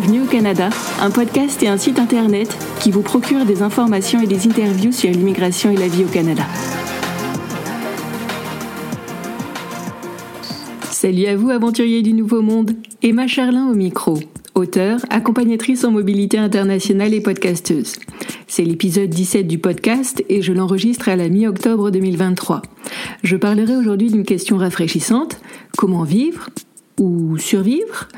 Bienvenue au Canada, un podcast et un site internet qui vous procure des informations et des interviews sur l'immigration et la vie au Canada. Salut à vous aventuriers du Nouveau Monde, Emma Charlin au micro, auteure, accompagnatrice en mobilité internationale et podcasteuse. C'est l'épisode 17 du podcast et je l'enregistre à la mi-octobre 2023. Je parlerai aujourd'hui d'une question rafraîchissante, comment vivre ou survivre?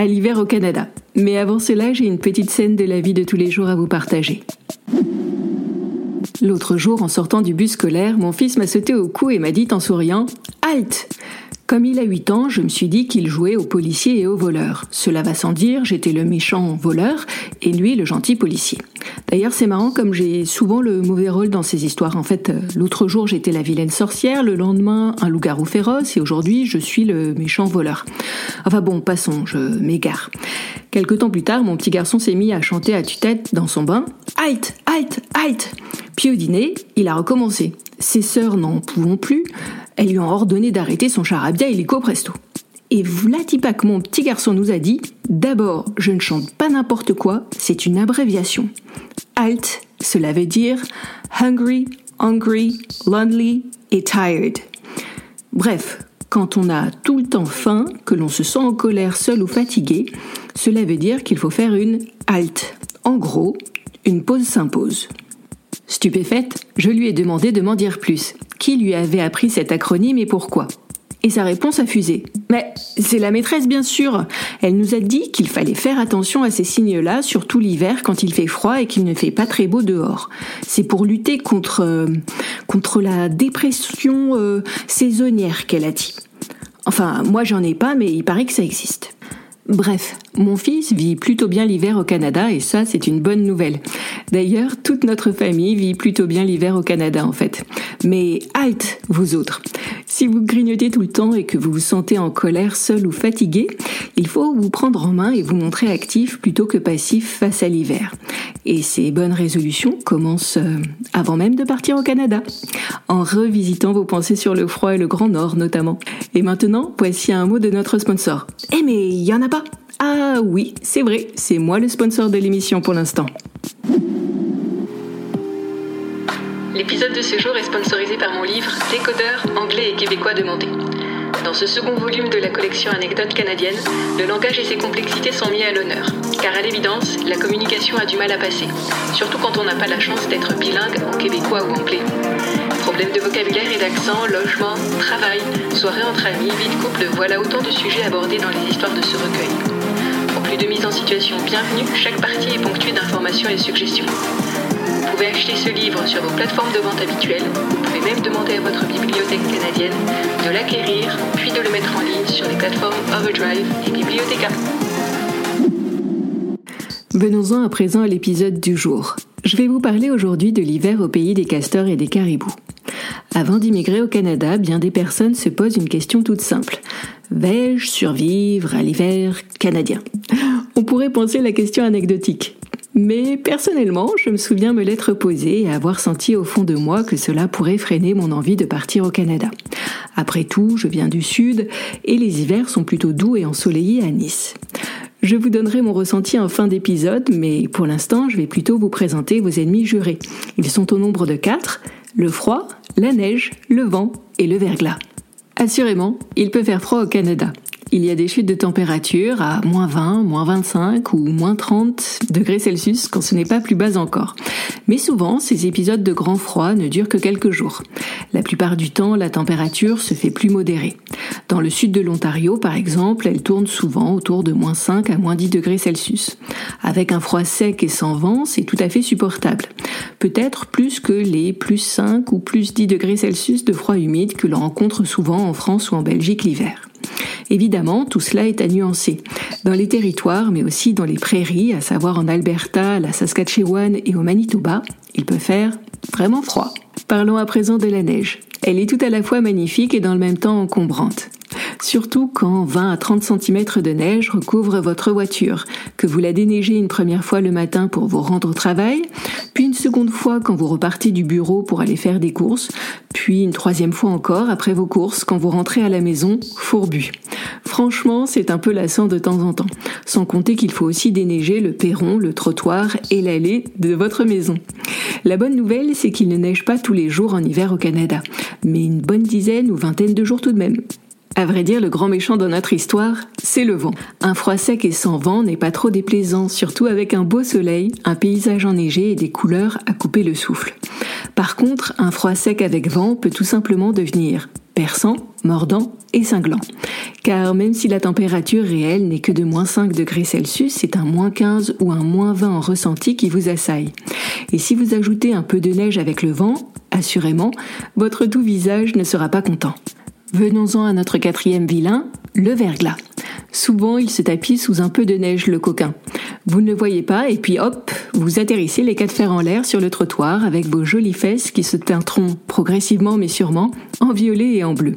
À l'hiver au Canada. Mais avant cela, j'ai une petite scène de la vie de tous les jours à vous partager. L'autre jour, en sortant du bus scolaire, mon fils m'a sauté au cou et m'a dit en souriant Halt comme il a 8 ans, je me suis dit qu'il jouait aux policiers et aux voleurs. Cela va sans dire, j'étais le méchant voleur et lui le gentil policier. D'ailleurs, c'est marrant comme j'ai souvent le mauvais rôle dans ces histoires. En fait, euh, l'autre jour, j'étais la vilaine sorcière, le lendemain, un loup-garou féroce et aujourd'hui, je suis le méchant voleur. Enfin bon, passons, je m'égare. Quelque temps plus tard, mon petit garçon s'est mis à chanter à tue-tête dans son bain. Halt, halt, halt. Puis au dîner, il a recommencé. Ses sœurs n'en pouvant plus, elles lui ont ordonné d'arrêter son charabia illico presto. Et que mon petit garçon nous a dit, d'abord, je ne chante pas n'importe quoi, c'est une abréviation. Halt, cela veut dire hungry, hungry, lonely et tired. Bref, quand on a tout le temps faim, que l'on se sent en colère, seul ou fatigué, cela veut dire qu'il faut faire une halt. En gros, une pause s'impose. Stupéfaite, je lui ai demandé de m'en dire plus. Qui lui avait appris cet acronyme et pourquoi? Et sa réponse a fusé. Mais c'est la maîtresse bien sûr. Elle nous a dit qu'il fallait faire attention à ces signes-là, surtout l'hiver quand il fait froid et qu'il ne fait pas très beau dehors. C'est pour lutter contre euh, contre la dépression euh, saisonnière qu'elle a dit. Enfin, moi j'en ai pas, mais il paraît que ça existe. Bref, mon fils vit plutôt bien l'hiver au Canada et ça c'est une bonne nouvelle. D'ailleurs, toute notre famille vit plutôt bien l'hiver au Canada en fait. Mais halt, vous autres. Si vous grignotez tout le temps et que vous vous sentez en colère seul ou fatigué, il faut vous prendre en main et vous montrer actif plutôt que passif face à l'hiver. Et ces bonnes résolutions commencent euh, avant même de partir au Canada, en revisitant vos pensées sur le froid et le Grand Nord notamment. Et maintenant, voici un mot de notre sponsor. Eh mais il y en a pas Ah oui, c'est vrai, c'est moi le sponsor de l'émission pour l'instant. L'épisode de ce jour est sponsorisé par mon livre Décodeur anglais et québécois demandé. Dans ce second volume de la collection Anecdotes canadiennes, le langage et ses complexités sont mis à l'honneur. Car à l'évidence, la communication a du mal à passer, surtout quand on n'a pas la chance d'être bilingue en québécois ou anglais. Problèmes de vocabulaire et d'accent, logement, travail, soirée entre amis, vie de couple, voilà autant de sujets abordés dans les histoires de ce recueil. De mise en situation bienvenue, chaque partie est ponctuée d'informations et suggestions. Vous pouvez acheter ce livre sur vos plateformes de vente habituelles. Vous pouvez même demander à votre bibliothèque canadienne de l'acquérir, puis de le mettre en ligne sur les plateformes Overdrive et Bibliotheca. Venons-en à présent à l'épisode du jour. Je vais vous parler aujourd'hui de l'hiver au pays des castors et des caribous. Avant d'immigrer au Canada, bien des personnes se posent une question toute simple. Vais-je survivre à l'hiver canadien? On pourrait penser la question anecdotique. Mais personnellement, je me souviens me l'être posée et avoir senti au fond de moi que cela pourrait freiner mon envie de partir au Canada. Après tout, je viens du sud et les hivers sont plutôt doux et ensoleillés à Nice. Je vous donnerai mon ressenti en fin d'épisode, mais pour l'instant, je vais plutôt vous présenter vos ennemis jurés. Ils sont au nombre de quatre, le froid, la neige, le vent et le verglas. Assurément, il peut faire froid au Canada. Il y a des chutes de température à moins 20, moins 25 ou moins 30 degrés Celsius quand ce n'est pas plus bas encore. Mais souvent, ces épisodes de grand froid ne durent que quelques jours. La plupart du temps, la température se fait plus modérée. Dans le sud de l'Ontario, par exemple, elle tourne souvent autour de moins 5 à moins 10 degrés Celsius. Avec un froid sec et sans vent, c'est tout à fait supportable. Peut-être plus que les plus 5 ou plus 10 degrés Celsius de froid humide que l'on rencontre souvent en France ou en Belgique l'hiver. Évidemment, tout cela est à nuancer. Dans les territoires, mais aussi dans les prairies, à savoir en Alberta, la Saskatchewan et au Manitoba, il peut faire vraiment froid. Parlons à présent de la neige. Elle est tout à la fois magnifique et dans le même temps encombrante. Surtout quand 20 à 30 cm de neige recouvre votre voiture, que vous la déneigez une première fois le matin pour vous rendre au travail, puis une seconde fois quand vous repartez du bureau pour aller faire des courses, puis une troisième fois encore après vos courses quand vous rentrez à la maison fourbu. Franchement, c'est un peu lassant de temps en temps, sans compter qu'il faut aussi déneiger le perron, le trottoir et l'allée de votre maison. La bonne nouvelle, c'est qu'il ne neige pas tous les jours en hiver au Canada, mais une bonne dizaine ou vingtaine de jours tout de même. À vrai dire, le grand méchant dans notre histoire, c'est le vent. Un froid sec et sans vent n'est pas trop déplaisant, surtout avec un beau soleil, un paysage enneigé et des couleurs à couper le souffle. Par contre, un froid sec avec vent peut tout simplement devenir perçant, mordant et cinglant. Car même si la température réelle n'est que de moins 5 degrés Celsius, c'est un moins 15 ou un moins 20 en ressenti qui vous assaille. Et si vous ajoutez un peu de neige avec le vent, assurément, votre tout visage ne sera pas content. Venons-en à notre quatrième vilain, le verglas. Souvent, il se tapit sous un peu de neige, le coquin. Vous ne voyez pas, et puis hop, vous atterrissez les quatre fers en l'air sur le trottoir avec vos jolies fesses qui se teinteront progressivement mais sûrement en violet et en bleu.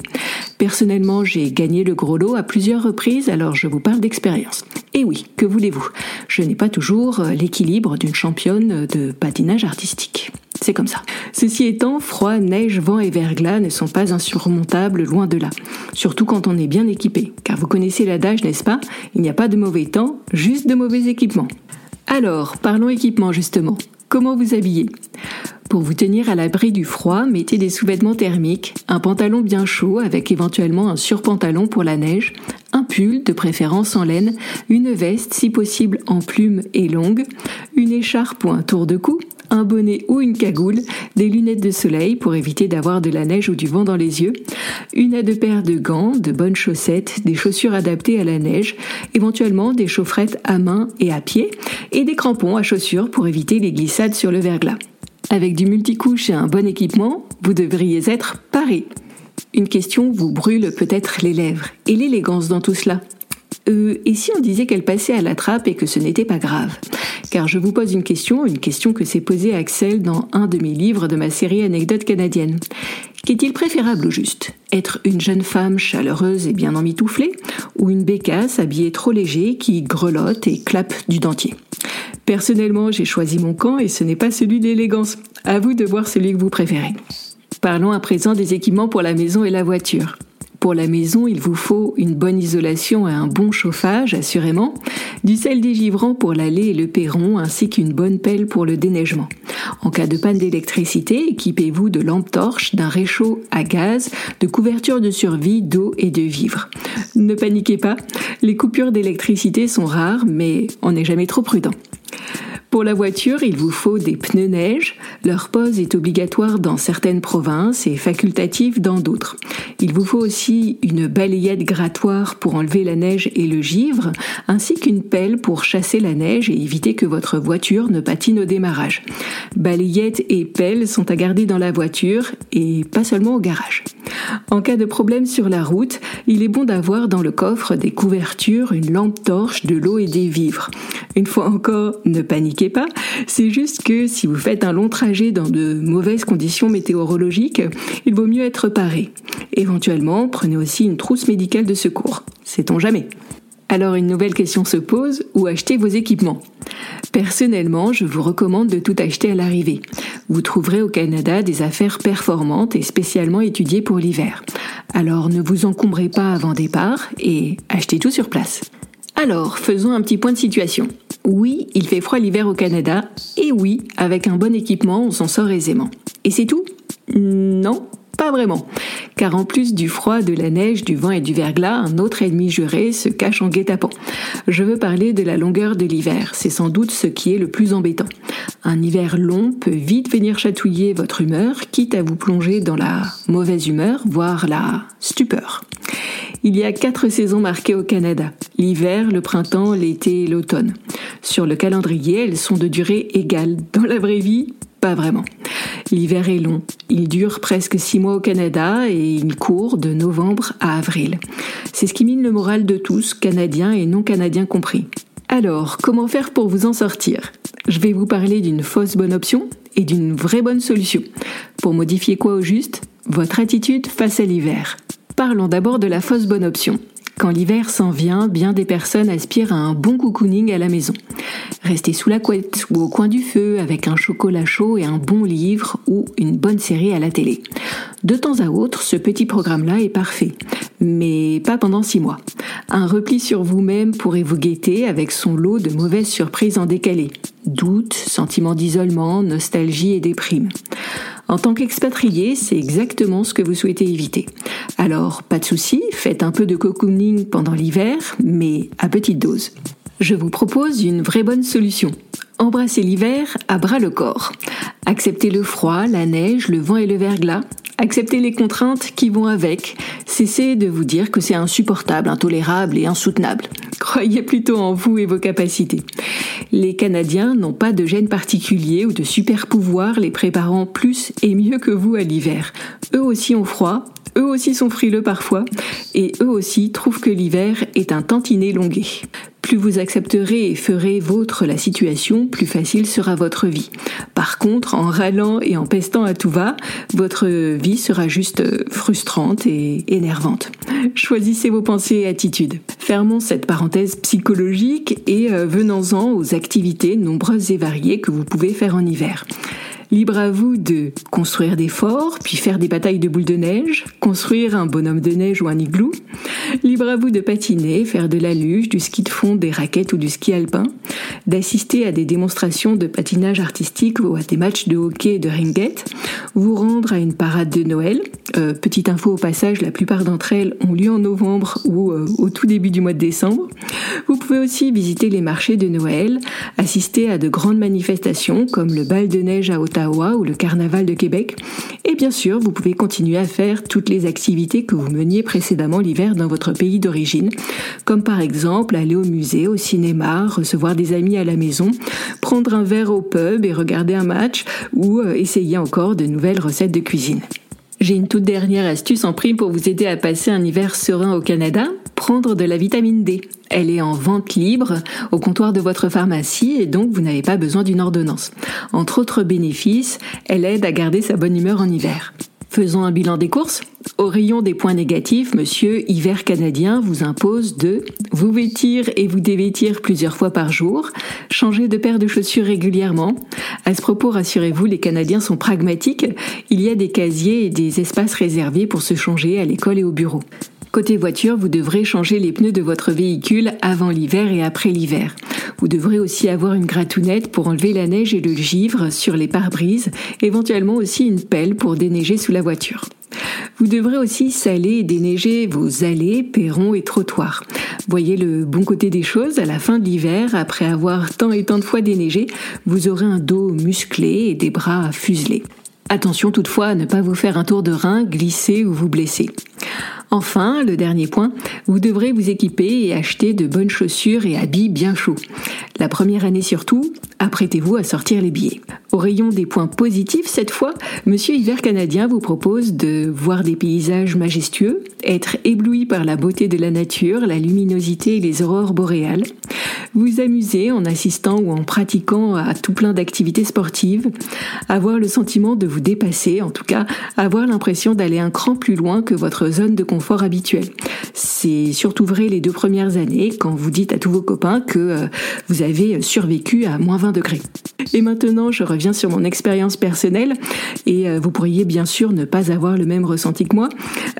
Personnellement, j'ai gagné le gros lot à plusieurs reprises, alors je vous parle d'expérience. Et oui, que voulez-vous? Je n'ai pas toujours l'équilibre d'une championne de patinage artistique. C'est comme ça. Ceci étant, froid, neige, vent et verglas ne sont pas insurmontables, loin de là. Surtout quand on est bien équipé. Car vous connaissez l'adage, n'est-ce pas? Il n'y a pas de mauvais temps, juste de mauvais équipements. Alors, parlons équipement justement. Comment vous habiller? Pour vous tenir à l'abri du froid, mettez des sous-vêtements thermiques, un pantalon bien chaud avec éventuellement un surpantalon pour la neige, un pull de préférence en laine, une veste si possible en plume et longue, une écharpe ou un tour de cou, un bonnet ou une cagoule, des lunettes de soleil pour éviter d'avoir de la neige ou du vent dans les yeux, une à deux paires de gants, de bonnes chaussettes, des chaussures adaptées à la neige, éventuellement des chaufferettes à main et à pied, et des crampons à chaussures pour éviter les glissades sur le verglas. Avec du multicouche et un bon équipement, vous devriez être paré. Une question vous brûle peut-être les lèvres. Et l'élégance dans tout cela euh, et si on disait qu'elle passait à la trappe et que ce n'était pas grave? Car je vous pose une question, une question que s'est posée Axel dans un de mes livres de ma série Anecdotes canadiennes. Qu'est-il préférable au juste? Être une jeune femme chaleureuse et bien emmitouflée ou une bécasse habillée trop léger qui grelotte et clappe du dentier? Personnellement, j'ai choisi mon camp et ce n'est pas celui d'élégance. À vous de voir celui que vous préférez. Parlons à présent des équipements pour la maison et la voiture. Pour la maison, il vous faut une bonne isolation et un bon chauffage, assurément, du sel dégivrant pour l'allée et le perron, ainsi qu'une bonne pelle pour le déneigement. En cas de panne d'électricité, équipez-vous de lampes torches, d'un réchaud à gaz, de couvertures de survie, d'eau et de vivres. Ne paniquez pas, les coupures d'électricité sont rares, mais on n'est jamais trop prudent. Pour la voiture, il vous faut des pneus neige. Leur pose est obligatoire dans certaines provinces et facultative dans d'autres. Il vous faut aussi une balayette grattoir pour enlever la neige et le givre, ainsi qu'une pelle pour chasser la neige et éviter que votre voiture ne patine au démarrage. Balayette et pelle sont à garder dans la voiture et pas seulement au garage. En cas de problème sur la route, il est bon d'avoir dans le coffre des couvertures, une lampe torche, de l'eau et des vivres. Une fois encore, ne paniquez pas, c'est juste que si vous faites un long trajet dans de mauvaises conditions météorologiques, il vaut mieux être paré. Éventuellement, prenez aussi une trousse médicale de secours. Sait-on jamais? Alors une nouvelle question se pose, où acheter vos équipements? Personnellement, je vous recommande de tout acheter à l'arrivée. Vous trouverez au Canada des affaires performantes et spécialement étudiées pour l'hiver. Alors ne vous encombrez pas avant départ et achetez tout sur place. Alors, faisons un petit point de situation. Oui, il fait froid l'hiver au Canada, et oui, avec un bon équipement, on s'en sort aisément. Et c'est tout? Non, pas vraiment. Car en plus du froid, de la neige, du vent et du verglas, un autre ennemi juré se cache en guet-apens. Je veux parler de la longueur de l'hiver. C'est sans doute ce qui est le plus embêtant. Un hiver long peut vite venir chatouiller votre humeur, quitte à vous plonger dans la mauvaise humeur, voire la stupeur. Il y a quatre saisons marquées au Canada. L'hiver, le printemps, l'été et l'automne. Sur le calendrier, elles sont de durée égale. Dans la vraie vie, pas vraiment. L'hiver est long. Il dure presque six mois au Canada et il court de novembre à avril. C'est ce qui mine le moral de tous, Canadiens et non Canadiens compris. Alors, comment faire pour vous en sortir? Je vais vous parler d'une fausse bonne option et d'une vraie bonne solution. Pour modifier quoi au juste? Votre attitude face à l'hiver. Parlons d'abord de la fausse bonne option. Quand l'hiver s'en vient, bien des personnes aspirent à un bon cocooning à la maison. Rester sous la couette ou au coin du feu avec un chocolat chaud et un bon livre ou une bonne série à la télé. De temps à autre, ce petit programme-là est parfait, mais pas pendant six mois. Un repli sur vous-même pourrait vous guetter avec son lot de mauvaises surprises en décalé. Doutes, sentiments d'isolement, nostalgie et déprime. En tant qu'expatrié, c'est exactement ce que vous souhaitez éviter. Alors, pas de souci, faites un peu de cocooning pendant l'hiver, mais à petite dose. Je vous propose une vraie bonne solution. Embrassez l'hiver à bras le corps. Acceptez le froid, la neige, le vent et le verglas. Acceptez les contraintes qui vont avec. Cessez de vous dire que c'est insupportable, intolérable et insoutenable. Croyez plutôt en vous et vos capacités. Les Canadiens n'ont pas de gène particulier ou de super pouvoir les préparant plus et mieux que vous à l'hiver. Eux aussi ont froid, eux aussi sont frileux parfois, et eux aussi trouvent que l'hiver est un tantinet longué. Plus vous accepterez et ferez vôtre la situation, plus facile sera votre vie. Par contre, en râlant et en pestant à tout va, votre vie sera juste frustrante et énervante. Choisissez vos pensées et attitudes. Fermons cette parenthèse psychologique et euh, venons-en aux activités nombreuses et variées que vous pouvez faire en hiver. Libre à vous de construire des forts, puis faire des batailles de boules de neige, construire un bonhomme de neige ou un igloo. Libre à vous de patiner, faire de la luge, du ski de fond, des raquettes ou du ski alpin, d'assister à des démonstrations de patinage artistique ou à des matchs de hockey et de ringuette, vous rendre à une parade de Noël. Euh, petite info au passage, la plupart d'entre elles ont lieu en novembre ou euh, au tout début du mois de décembre. Vous pouvez aussi visiter les marchés de Noël, assister à de grandes manifestations comme le bal de neige à Ottawa ou le carnaval de Québec. Et bien sûr, vous pouvez continuer à faire toutes les activités que vous meniez précédemment l'hiver dans votre pays d'origine, comme par exemple aller au musée, au cinéma, recevoir des amis à la maison, prendre un verre au pub et regarder un match ou euh, essayer encore de nouvelles recettes de cuisine. J'ai une toute dernière astuce en prime pour vous aider à passer un hiver serein au Canada, prendre de la vitamine D. Elle est en vente libre au comptoir de votre pharmacie et donc vous n'avez pas besoin d'une ordonnance. Entre autres bénéfices, elle aide à garder sa bonne humeur en hiver. Faisons un bilan des courses. Au rayon des points négatifs, monsieur Hiver canadien vous impose de vous vêtir et vous dévêtir plusieurs fois par jour, changer de paire de chaussures régulièrement. À ce propos, rassurez-vous, les Canadiens sont pragmatiques. Il y a des casiers et des espaces réservés pour se changer à l'école et au bureau. Côté voiture, vous devrez changer les pneus de votre véhicule avant l'hiver et après l'hiver. Vous devrez aussi avoir une gratounette pour enlever la neige et le givre sur les pare-brises, éventuellement aussi une pelle pour déneiger sous la voiture. Vous devrez aussi saler et déneiger vos allées, perrons et trottoirs. Voyez le bon côté des choses, à la fin de l'hiver, après avoir tant et tant de fois déneigé, vous aurez un dos musclé et des bras fuselés. Attention toutefois à ne pas vous faire un tour de rein, glisser ou vous blesser. Enfin, le dernier point, vous devrez vous équiper et acheter de bonnes chaussures et habits bien chauds. La première année surtout, apprêtez-vous à sortir les billets. Au rayon des points positifs, cette fois, Monsieur Hiver Canadien vous propose de voir des paysages majestueux, être ébloui par la beauté de la nature, la luminosité et les aurores boréales, vous amuser en assistant ou en pratiquant à tout plein d'activités sportives, avoir le sentiment de vous dépasser, en tout cas avoir l'impression d'aller un cran plus loin que votre zone de confort habituelle. C'est surtout vrai les deux premières années quand vous dites à tous vos copains que euh, vous avez survécu à moins 20 degrés. Et maintenant, je reviens sur mon expérience personnelle et euh, vous pourriez bien sûr ne pas avoir le même ressenti que moi.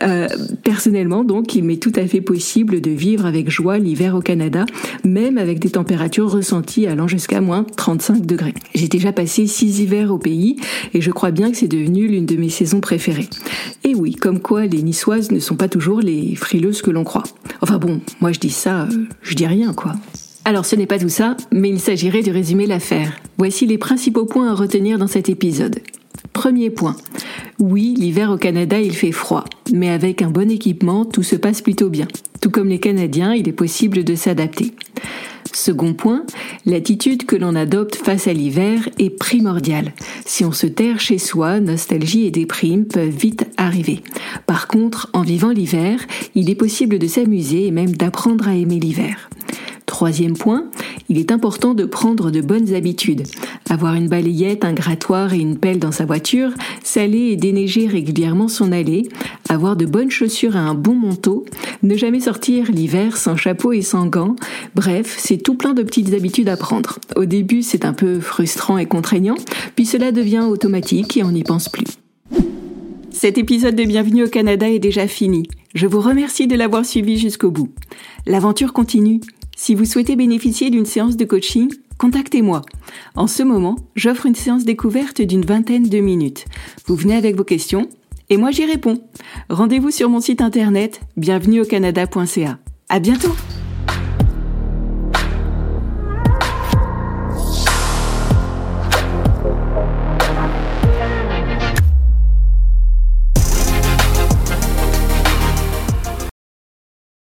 Euh, personnellement, donc, il m'est tout à fait possible de vivre avec joie l'hiver au Canada, même avec des températures ressenties allant jusqu'à moins 35 degrés. J'ai déjà passé six hivers au pays et je crois bien que c'est devenu l'une de mes saisons préférées. Et oui, comme quoi les niçoises ne sont pas toujours les frileuses que l'on croit. Enfin bon, moi je dis ça, euh, je dis rien quoi. Alors ce n'est pas tout ça, mais il s'agirait de résumer l'affaire. Voici les principaux points à retenir dans cet épisode. Premier point. Oui, l'hiver au Canada, il fait froid, mais avec un bon équipement, tout se passe plutôt bien. Tout comme les Canadiens, il est possible de s'adapter. Second point, l'attitude que l'on adopte face à l'hiver est primordiale. Si on se terre chez soi, nostalgie et déprime peuvent vite arriver. Par contre, en vivant l'hiver, il est possible de s'amuser et même d'apprendre à aimer l'hiver. Troisième point, il est important de prendre de bonnes habitudes. Avoir une balayette, un grattoir et une pelle dans sa voiture, saler et déneiger régulièrement son allée, avoir de bonnes chaussures et un bon manteau, ne jamais sortir l'hiver sans chapeau et sans gants. Bref, c'est tout plein de petites habitudes à prendre. Au début, c'est un peu frustrant et contraignant, puis cela devient automatique et on n'y pense plus. Cet épisode de Bienvenue au Canada est déjà fini. Je vous remercie de l'avoir suivi jusqu'au bout. L'aventure continue. Si vous souhaitez bénéficier d'une séance de coaching, contactez-moi. En ce moment, j'offre une séance découverte d'une vingtaine de minutes. Vous venez avec vos questions et moi j'y réponds. Rendez-vous sur mon site internet bienvenueaucanada.ca. À bientôt!